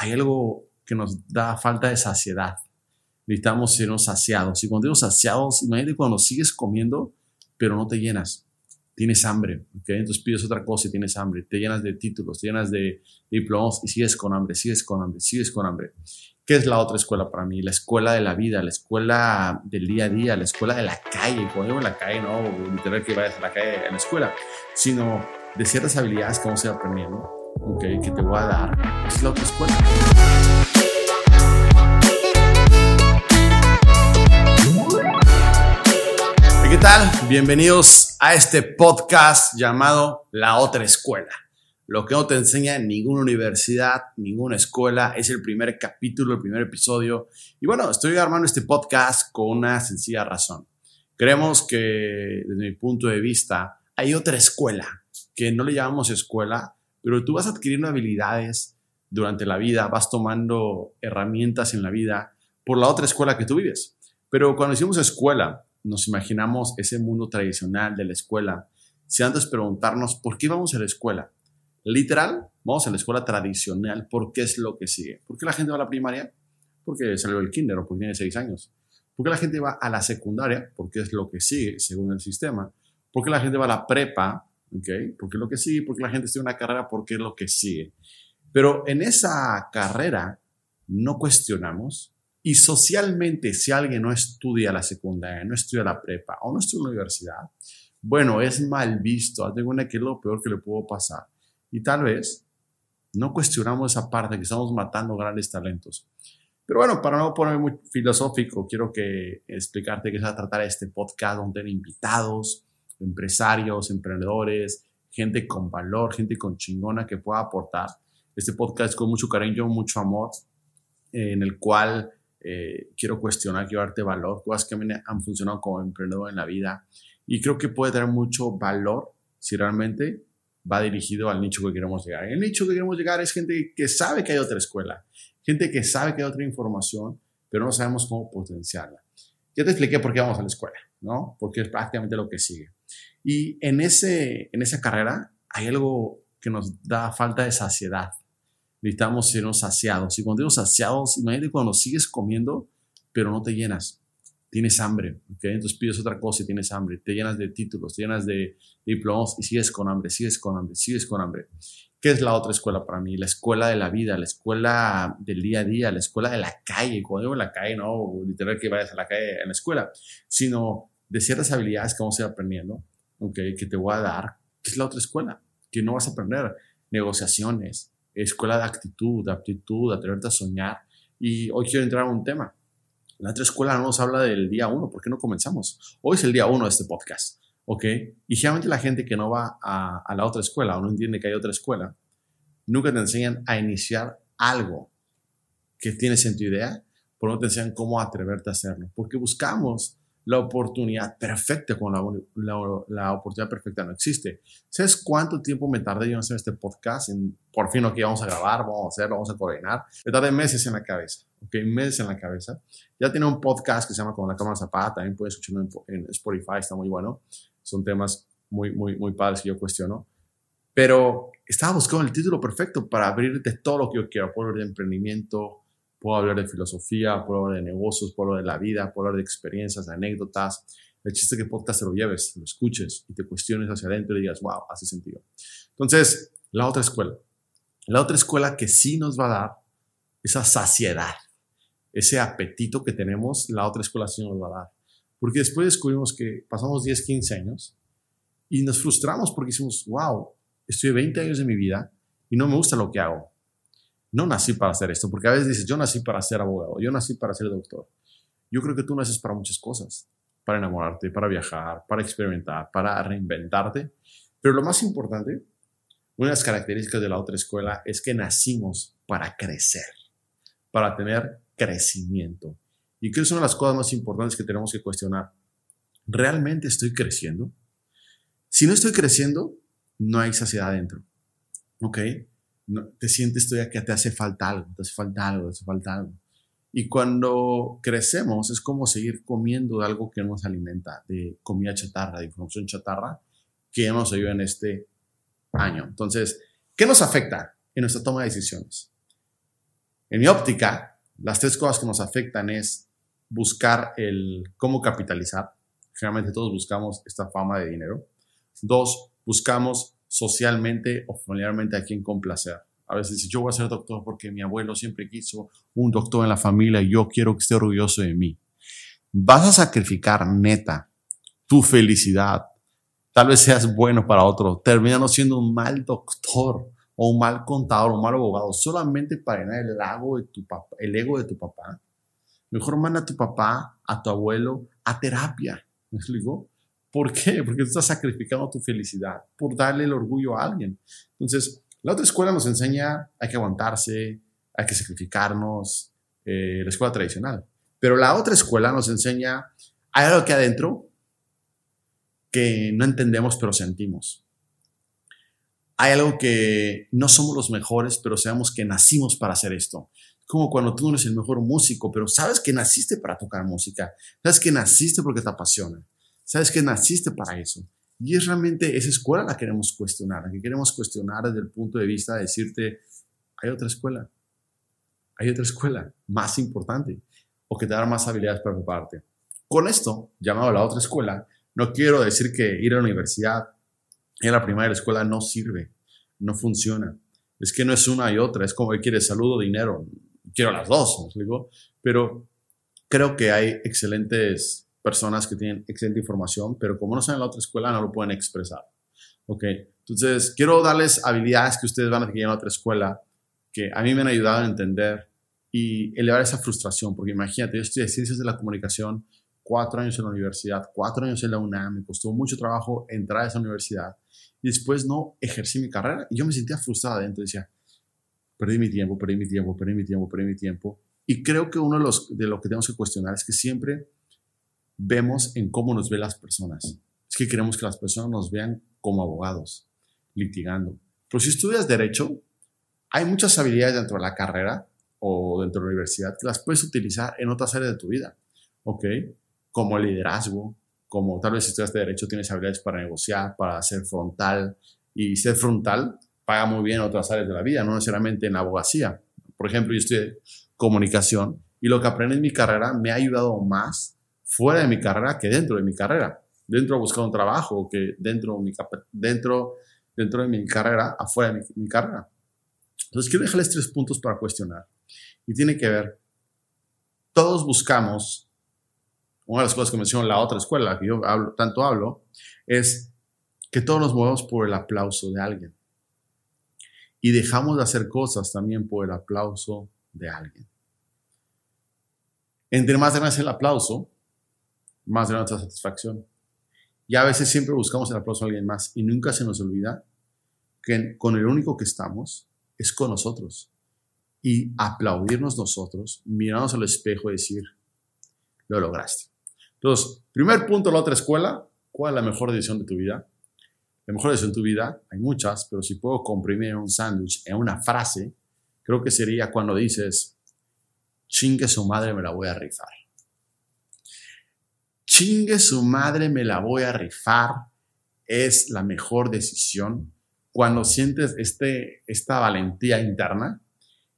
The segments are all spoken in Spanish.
hay algo que nos da falta de saciedad. Necesitamos sernos saciados. Y cuando digo saciados, imagínate cuando sigues comiendo, pero no te llenas. Tienes hambre, ¿okay? Entonces pides otra cosa y tienes hambre. Te llenas de títulos, te llenas de diplomas y sigues con hambre, sigues con hambre, sigues con hambre. ¿Qué es la otra escuela para mí? La escuela de la vida, la escuela del día a día, la escuela de la calle. Cuando digo en la calle, no literal que vayas a la calle en la escuela, sino de ciertas habilidades que vamos a ir aprendiendo, ¿ok? Que te voy a dar. Es la otra escuela. ¿Qué tal? Bienvenidos a este podcast llamado La Otra Escuela. Lo que no te enseña ninguna universidad, ninguna escuela, es el primer capítulo, el primer episodio. Y bueno, estoy armando este podcast con una sencilla razón. Creemos que, desde mi punto de vista, hay otra escuela, que no le llamamos escuela, pero tú vas adquiriendo habilidades durante la vida, vas tomando herramientas en la vida por la otra escuela que tú vives. Pero cuando decimos escuela, nos imaginamos ese mundo tradicional de la escuela, si antes preguntarnos por qué vamos a la escuela. Literal, vamos a la escuela tradicional porque es lo que sigue. ¿Por qué la gente va a la primaria? Porque salió el kinder o porque tiene seis años. ¿Por qué la gente va a la secundaria? Porque es lo que sigue según el sistema. ¿Por qué la gente va a la prepa? ¿Okay? Porque lo que sigue. ¿Por qué la gente estudia una carrera? Porque es lo que sigue. Pero en esa carrera no cuestionamos y socialmente, si alguien no estudia la secundaria, no estudia la prepa o no estudia la universidad, bueno, es mal visto. Haz de que es lo peor que le puedo pasar. Y tal vez no cuestionamos esa parte que estamos matando grandes talentos. Pero bueno, para no ponerme muy filosófico, quiero que explicarte que se va a tratar este podcast donde hay invitados, empresarios, emprendedores, gente con valor, gente con chingona que pueda aportar. Este podcast con mucho cariño, mucho amor, en el cual eh, quiero cuestionar, quiero darte valor, cosas que me han funcionado como emprendedor en la vida. Y creo que puede tener mucho valor si realmente va dirigido al nicho que queremos llegar. El nicho que queremos llegar es gente que sabe que hay otra escuela, gente que sabe que hay otra información, pero no sabemos cómo potenciarla. Ya te expliqué por qué vamos a la escuela, ¿no? Porque es prácticamente lo que sigue. Y en, ese, en esa carrera hay algo que nos da falta de saciedad necesitamos sernos saciados. Y cuando digo saciados, imagínate cuando sigues comiendo, pero no te llenas. Tienes hambre. Entonces pides otra cosa y tienes hambre. Te llenas de títulos, te llenas de diplomas y sigues con hambre, sigues con hambre, sigues con hambre. ¿Qué es la otra escuela para mí? La escuela de la vida, la escuela del día a día, la escuela de la calle. Cuando digo la calle, no literal que vayas a la calle en la escuela, sino de ciertas habilidades que vamos a ir aprendiendo, ¿ok? Que te voy a dar. ¿Qué es la otra escuela? Que no vas a aprender negociaciones, escuela de actitud, de aptitud, de atreverte a soñar. Y hoy quiero entrar a un tema. La otra escuela no nos habla del día uno, ¿por qué no comenzamos? Hoy es el día uno de este podcast, ¿ok? Y generalmente la gente que no va a, a la otra escuela o no entiende que hay otra escuela, nunca te enseñan a iniciar algo que tienes en tu idea, pero no te enseñan cómo atreverte a hacerlo. Porque buscamos la oportunidad perfecta cuando la, la, oportunidad perfecta no existe. ¿Sabes cuánto tiempo me tardé yo en hacer este podcast? Por fin, aquí vamos a grabar, vamos a hacerlo, vamos a coordinar. Me tardé meses en la cabeza, ¿ok? Meses en la cabeza. Ya tiene un podcast que se llama Con la cámara zapata, también puedes escucharlo en, en, Spotify, está muy bueno. Son temas muy, muy, muy padres que yo cuestiono. Pero estaba buscando el título perfecto para abrirte todo lo que yo quiero, por de emprendimiento, Puedo hablar de filosofía, puedo hablar de negocios, puedo hablar de la vida, puedo hablar de experiencias, de anécdotas. El chiste es que podcast te lo lleves, lo escuches y te cuestiones hacia adentro y digas, wow, hace sentido. Entonces, la otra escuela. La otra escuela que sí nos va a dar esa saciedad, ese apetito que tenemos, la otra escuela sí nos va a dar. Porque después descubrimos que pasamos 10, 15 años y nos frustramos porque decimos, wow, estoy 20 años de mi vida y no me gusta lo que hago no nací para hacer esto, porque a veces dices, yo nací para ser abogado, yo nací para ser doctor. Yo creo que tú naces para muchas cosas, para enamorarte, para viajar, para experimentar, para reinventarte. Pero lo más importante, una de las características de la otra escuela es que nacimos para crecer, para tener crecimiento. Y creo que es una de las cosas más importantes que tenemos que cuestionar. ¿Realmente estoy creciendo? Si no estoy creciendo, no hay saciedad adentro. ¿Ok? Te sientes todavía que te hace falta algo, te hace falta algo, te hace falta algo. Y cuando crecemos es como seguir comiendo de algo que nos alimenta, de comida chatarra, de información chatarra, que nos ayuda en este año. Entonces, ¿qué nos afecta en nuestra toma de decisiones? En mi óptica, las tres cosas que nos afectan es buscar el cómo capitalizar. Generalmente todos buscamos esta fama de dinero. Dos, buscamos socialmente o familiarmente a quien complacer. A veces yo voy a ser doctor porque mi abuelo siempre quiso un doctor en la familia y yo quiero que esté orgulloso de mí. Vas a sacrificar neta tu felicidad. Tal vez seas bueno para otro, terminando siendo un mal doctor o un mal contador o un mal abogado solamente para llenar el, ego de tu papá, el ego de tu papá. Mejor manda a tu papá, a tu abuelo, a terapia. ¿Me explico? ¿Por qué? Porque tú estás sacrificando tu felicidad por darle el orgullo a alguien. Entonces, la otra escuela nos enseña, hay que aguantarse, hay que sacrificarnos, eh, la escuela tradicional. Pero la otra escuela nos enseña, hay algo que adentro que no entendemos pero sentimos. Hay algo que no somos los mejores, pero sabemos que nacimos para hacer esto. Como cuando tú no eres el mejor músico, pero sabes que naciste para tocar música. Sabes que naciste porque te apasiona. Sabes que naciste para eso. Y es realmente esa escuela la que queremos cuestionar, la que queremos cuestionar desde el punto de vista de decirte, hay otra escuela, hay otra escuela más importante o que te da más habilidades para prepararte. Con esto, llamado la otra escuela, no quiero decir que ir a la universidad, ir a la primera escuela no sirve, no funciona. Es que no es una y otra, es como que quieres salud o dinero. Quiero las dos, ¿me explico? Pero creo que hay excelentes personas que tienen excelente información, pero como no saben la otra escuela, no lo pueden expresar. Ok, entonces quiero darles habilidades que ustedes van a tener en otra escuela que a mí me han ayudado a entender y elevar esa frustración, porque imagínate, yo estudié ciencias de la comunicación, cuatro años en la universidad, cuatro años en la UNAM, me costó mucho trabajo entrar a esa universidad y después no ejercí mi carrera y yo me sentía frustrada dentro, decía, perdí mi tiempo, perdí mi tiempo, perdí mi tiempo, perdí mi tiempo. Y creo que uno de, los, de lo que tenemos que cuestionar es que siempre vemos en cómo nos ven las personas. Es que queremos que las personas nos vean como abogados, litigando. Pero si estudias derecho, hay muchas habilidades dentro de la carrera o dentro de la universidad que las puedes utilizar en otras áreas de tu vida, ¿ok? Como liderazgo, como tal vez si estudias derecho tienes habilidades para negociar, para ser frontal, y ser frontal paga muy bien en otras áreas de la vida, no necesariamente en la abogacía. Por ejemplo, yo estudié comunicación y lo que aprendí en mi carrera me ha ayudado más fuera de mi carrera que dentro de mi carrera. Dentro de buscar un trabajo que dentro de mi, dentro, dentro de mi carrera, afuera de mi, carrera. Entonces, quiero dejarles tres puntos para cuestionar. Y tiene que ver, todos buscamos, una de las cosas que mencionó la otra escuela, que yo tanto hablo, es que todos nos movemos por el aplauso de alguien. Y dejamos de hacer cosas también por el aplauso de alguien. Entre más grande es el aplauso, más de nuestra satisfacción. Y a veces siempre buscamos el aplauso de alguien más y nunca se nos olvida que con el único que estamos es con nosotros. Y aplaudirnos nosotros, mirarnos al espejo y decir, lo lograste. Entonces, primer punto, la otra escuela, ¿cuál es la mejor decisión de tu vida? La mejor decisión de tu vida, hay muchas, pero si puedo comprimir un sándwich en una frase, creo que sería cuando dices, chingue su madre, me la voy a rifar chingue su madre, me la voy a rifar, es la mejor decisión. Cuando sientes este, esta valentía interna,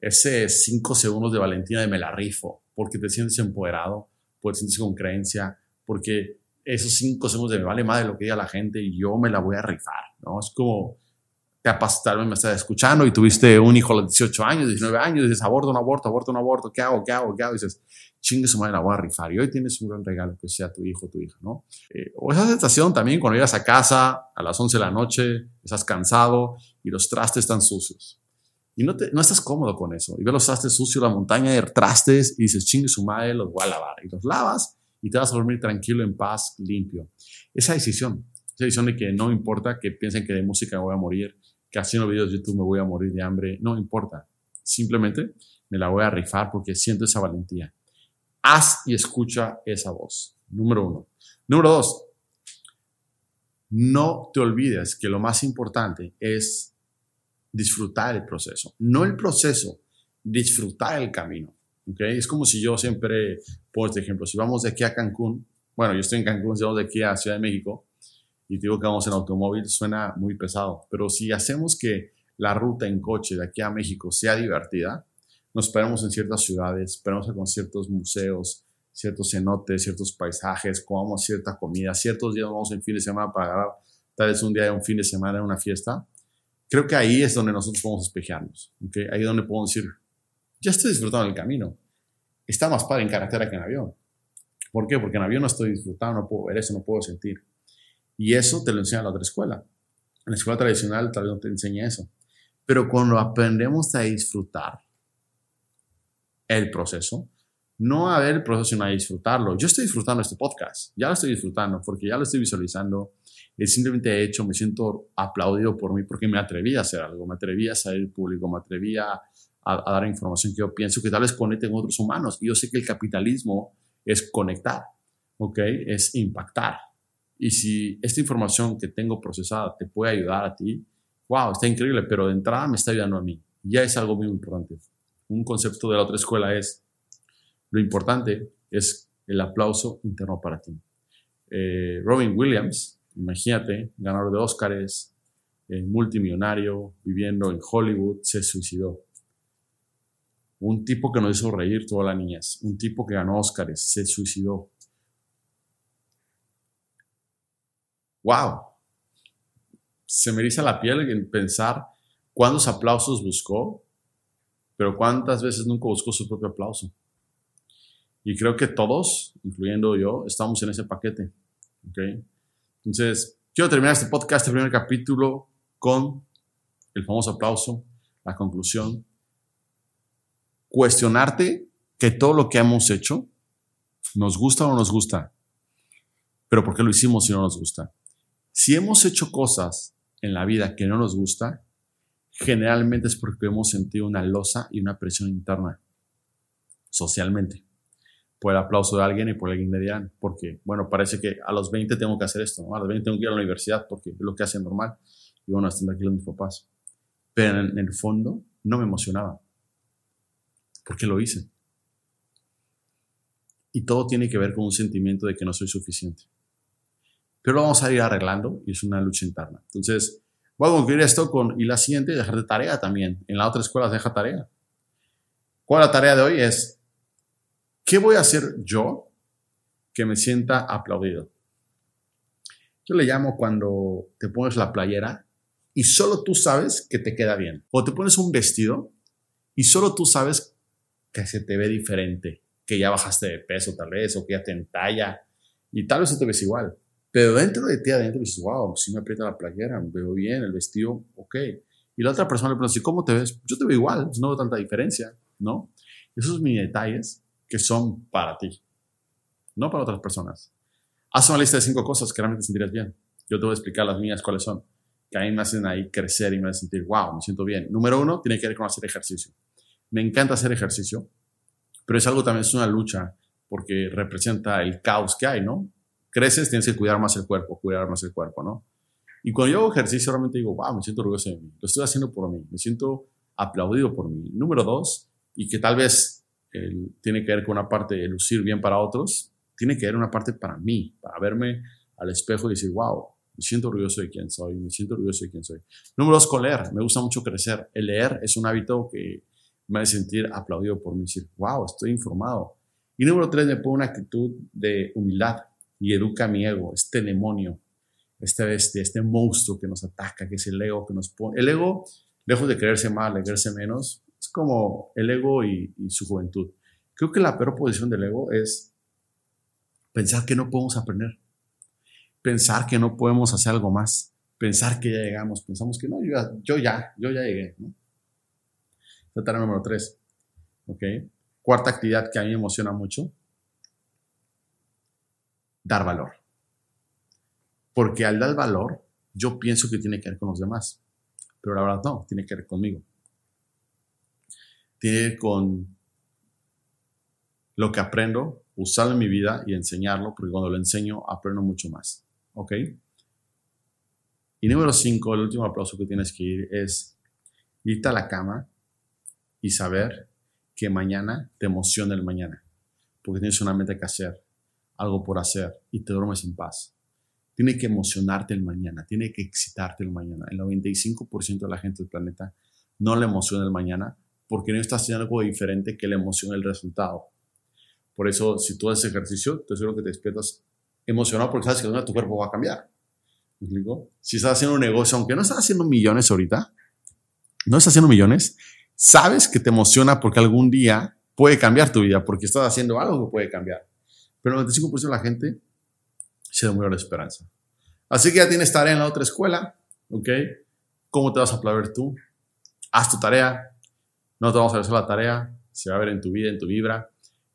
ese cinco segundos de valentía de me la rifo, porque te sientes empoderado, porque te sientes con creencia, porque esos cinco segundos de me vale madre lo que diga la gente y yo me la voy a rifar, ¿no? Es como te apastaron, me estás escuchando y tuviste un hijo a los 18 años, 19 años, y dices, aborto, un aborto, aborto, un aborto, ¿qué hago, qué hago, qué hago? Y dices, chingue su madre, la voy a rifar. Y hoy tienes un gran regalo que sea tu hijo tu hija, ¿no? Eh, o esa sensación también cuando llegas a casa a las 11 de la noche, estás cansado y los trastes están sucios. Y no, te, no estás cómodo con eso. Y ves los trastes sucios, la montaña de trastes y dices, chingue su madre, los voy a lavar. Y los lavas y te vas a dormir tranquilo, en paz, limpio. Esa decisión, esa decisión de que no importa que piensen que de música voy a morir, que haciendo videos de YouTube me voy a morir de hambre, no importa. Simplemente me la voy a rifar porque siento esa valentía haz y escucha esa voz. Número uno. Número dos, no te olvides que lo más importante es disfrutar el proceso. No el proceso, disfrutar el camino. ¿okay? Es como si yo siempre, por ejemplo, si vamos de aquí a Cancún, bueno, yo estoy en Cancún, si vamos de aquí a Ciudad de México, y digo que vamos en automóvil, suena muy pesado, pero si hacemos que la ruta en coche de aquí a México sea divertida, nos paramos en ciertas ciudades, paramos con ciertos museos, ciertos cenotes, ciertos paisajes, comamos cierta comida, ciertos días vamos en fin de semana para agarrar tal vez un día de un fin de semana en una fiesta. Creo que ahí es donde nosotros podemos espejearnos, ¿okay? ahí es donde podemos decir, ya estoy disfrutando del camino. Está más padre en carretera que en avión. ¿Por qué? Porque en avión no estoy disfrutando, no puedo ver eso, no puedo sentir. Y eso te lo enseña la otra escuela. En la escuela tradicional tal vez no te enseña eso. Pero cuando aprendemos a disfrutar el proceso, no a ver el proceso, sino a disfrutarlo. Yo estoy disfrutando este podcast, ya lo estoy disfrutando porque ya lo estoy visualizando. Es simplemente hecho, me siento aplaudido por mí porque me atreví a hacer algo, me atreví a salir público, me atreví a, a, dar información que yo pienso que tal vez conecte con otros humanos. Y yo sé que el capitalismo es conectar, ¿ok? Es impactar. Y si esta información que tengo procesada te puede ayudar a ti, wow, está increíble, pero de entrada me está ayudando a mí. Ya es algo muy importante. Un concepto de la otra escuela es, lo importante es el aplauso interno para ti. Eh, Robin Williams, imagínate, ganador de Óscares, eh, multimillonario, viviendo en Hollywood, se suicidó. Un tipo que nos hizo reír todas las niñas, un tipo que ganó Óscares, se suicidó. ¡Wow! Se me eriza la piel en pensar cuántos aplausos buscó, pero cuántas veces nunca buscó su propio aplauso. Y creo que todos, incluyendo yo, estamos en ese paquete. ¿okay? Entonces, quiero terminar este podcast, este primer capítulo, con el famoso aplauso, la conclusión cuestionarte que todo lo que hemos hecho nos gusta o no nos gusta, pero ¿por qué lo hicimos si no nos gusta? Si hemos hecho cosas en la vida que no nos gusta, generalmente es porque hemos sentido una losa y una presión interna socialmente por el aplauso de alguien y por alguien de porque, bueno, parece que a los 20 tengo que hacer esto, a los 20 tengo que ir a la universidad porque es lo que hacen normal, y bueno, están aquí los mis papás. Pero en el fondo no me emocionaba porque lo hice. Y todo tiene que ver con un sentimiento de que no soy suficiente. Pero lo vamos a ir arreglando y es una lucha interna. Entonces, voy a concluir esto con, y la siguiente, dejar de tarea también. En la otra escuela deja tarea. ¿Cuál la tarea de hoy? Es, ¿qué voy a hacer yo que me sienta aplaudido? Yo le llamo cuando te pones la playera y solo tú sabes que te queda bien. O te pones un vestido y solo tú sabes que se te ve diferente, que ya bajaste de peso tal vez, o que ya te entalla, y tal vez se te ves igual. Pero dentro de ti adentro dices, wow, si me aprieta la playera, me veo bien, el vestido, ok. Y la otra persona le pregunta, ¿cómo te ves? Yo te veo igual, no veo tanta diferencia, ¿no? Esos mini detalles que son para ti, no para otras personas. Haz una lista de cinco cosas que realmente te bien. Yo te voy a explicar las mías cuáles son, que a mí me hacen ahí crecer y me hacen sentir, wow, me siento bien. Número uno, tiene que ver con hacer ejercicio. Me encanta hacer ejercicio, pero es algo también, es una lucha, porque representa el caos que hay, ¿no? Creces, tienes que cuidar más el cuerpo, cuidar más el cuerpo, ¿no? Y cuando yo hago ejercicio, realmente digo, wow, me siento orgulloso de mí, lo estoy haciendo por mí, me siento aplaudido por mí. Número dos, y que tal vez tiene que ver con una parte de lucir bien para otros, tiene que ver una parte para mí, para verme al espejo y decir, wow, me siento orgulloso de quién soy, me siento orgulloso de quién soy. Número dos, con leer. Me gusta mucho crecer. El leer es un hábito que me hace sentir aplaudido por mí, decir, wow, estoy informado. Y número tres, me pone una actitud de humildad y educa mi ego, este demonio, este bestia, este monstruo que nos ataca, que es el ego que nos pone. El ego, lejos de creerse mal, de creerse menos, es como el ego y, y su juventud. Creo que la peor posición del ego es pensar que no podemos aprender, pensar que no podemos hacer algo más, pensar que ya llegamos, pensamos que no, yo ya, yo ya, yo ya llegué. ¿no? número tres. ¿Ok? Cuarta actividad que a mí me emociona mucho. Dar valor. Porque al dar valor, yo pienso que tiene que ver con los demás. Pero la verdad no, tiene que ver conmigo. Tiene que ver con lo que aprendo, usarlo en mi vida y enseñarlo, porque cuando lo enseño aprendo mucho más. ¿Ok? Y número cinco, el último aplauso que tienes que ir es irte a la cama y saber que mañana te emociona el mañana, porque tienes una meta que hacer, algo por hacer y te duermes en paz. Tiene que emocionarte el mañana, tiene que excitarte el mañana. El 95% de la gente del planeta no le emociona el mañana porque no estás haciendo algo diferente que la emoción del resultado. Por eso, si tú haces ejercicio, te aseguro que te despiertas emocionado porque sabes que tu cuerpo va a cambiar. ¿Me? Si estás haciendo un negocio, aunque no estás haciendo millones ahorita, no estás haciendo millones, sabes que te emociona porque algún día puede cambiar tu vida, porque estás haciendo algo que puede cambiar. Pero el 95% de la gente se muy la esperanza. Así que ya tienes tarea en la otra escuela, ¿ok? ¿Cómo te vas a aplaudir tú? Haz tu tarea, no te vamos a hacer la tarea, se va a ver en tu vida, en tu vibra.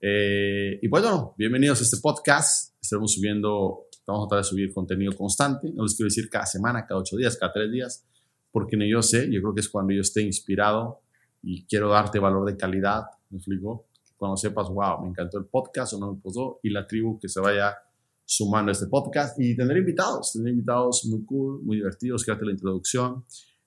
Eh, y bueno, bienvenidos a este podcast. Estaremos subiendo, vamos a tratar de subir contenido constante. No les quiero decir cada semana, cada ocho días, cada tres días, porque ni yo sé, yo creo que es cuando yo esté inspirado y quiero darte valor de calidad. Me explico. Cuando sepas, wow, me encantó el podcast o no me gustó, y la tribu que se vaya sumando a este podcast y tener invitados, tener invitados muy cool, muy divertidos, quédate la introducción.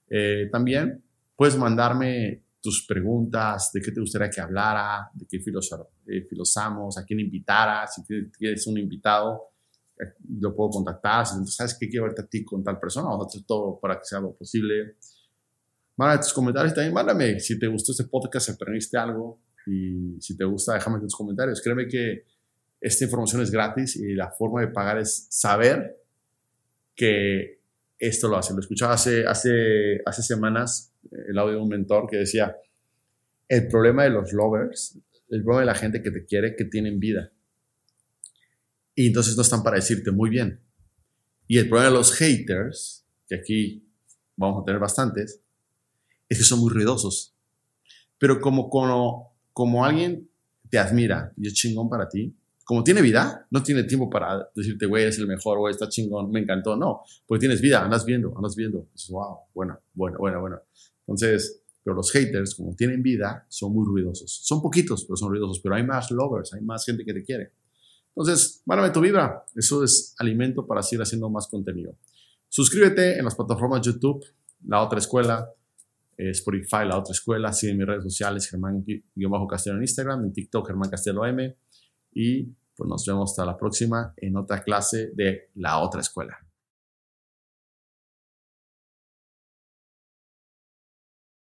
Eh, también puedes mandarme tus preguntas, de qué te gustaría que hablara, de qué eh, filosamos, a quién invitara, si tienes un invitado, eh, lo puedo contactar, si sabes que quiero verte a ti con tal persona, vamos a hacer todo para que sea lo posible. Mándame tus comentarios también, mándame si te gustó este podcast, si aprendiste algo y si te gusta, déjame tus comentarios. Créeme que esta información es gratis y la forma de pagar es saber que esto lo hace. Lo escuchaba hace, hace, hace semanas el audio de un mentor que decía, el problema de los lovers, el problema de la gente que te quiere, que tienen vida. Y entonces no están para decirte muy bien. Y el problema de los haters, que aquí vamos a tener bastantes, es que son muy ruidosos. Pero como, como, como alguien te admira y es chingón para ti, como tiene vida, no tiene tiempo para decirte, güey, es el mejor, güey, está chingón, me encantó. No, porque tienes vida, andas viendo, andas viendo. Dices, wow, bueno, bueno, bueno, bueno. Entonces, pero los haters, como tienen vida, son muy ruidosos. Son poquitos, pero son ruidosos. Pero hay más lovers, hay más gente que te quiere. Entonces, mándame tu vibra. Eso es alimento para seguir haciendo más contenido. Suscríbete en las plataformas YouTube, La Otra Escuela, Spotify, La Otra Escuela. Sigue mis redes sociales, Germán-Castelo en Instagram, en TikTok, Germán Castelo M. Y pues nos vemos hasta la próxima en otra clase de La Otra Escuela.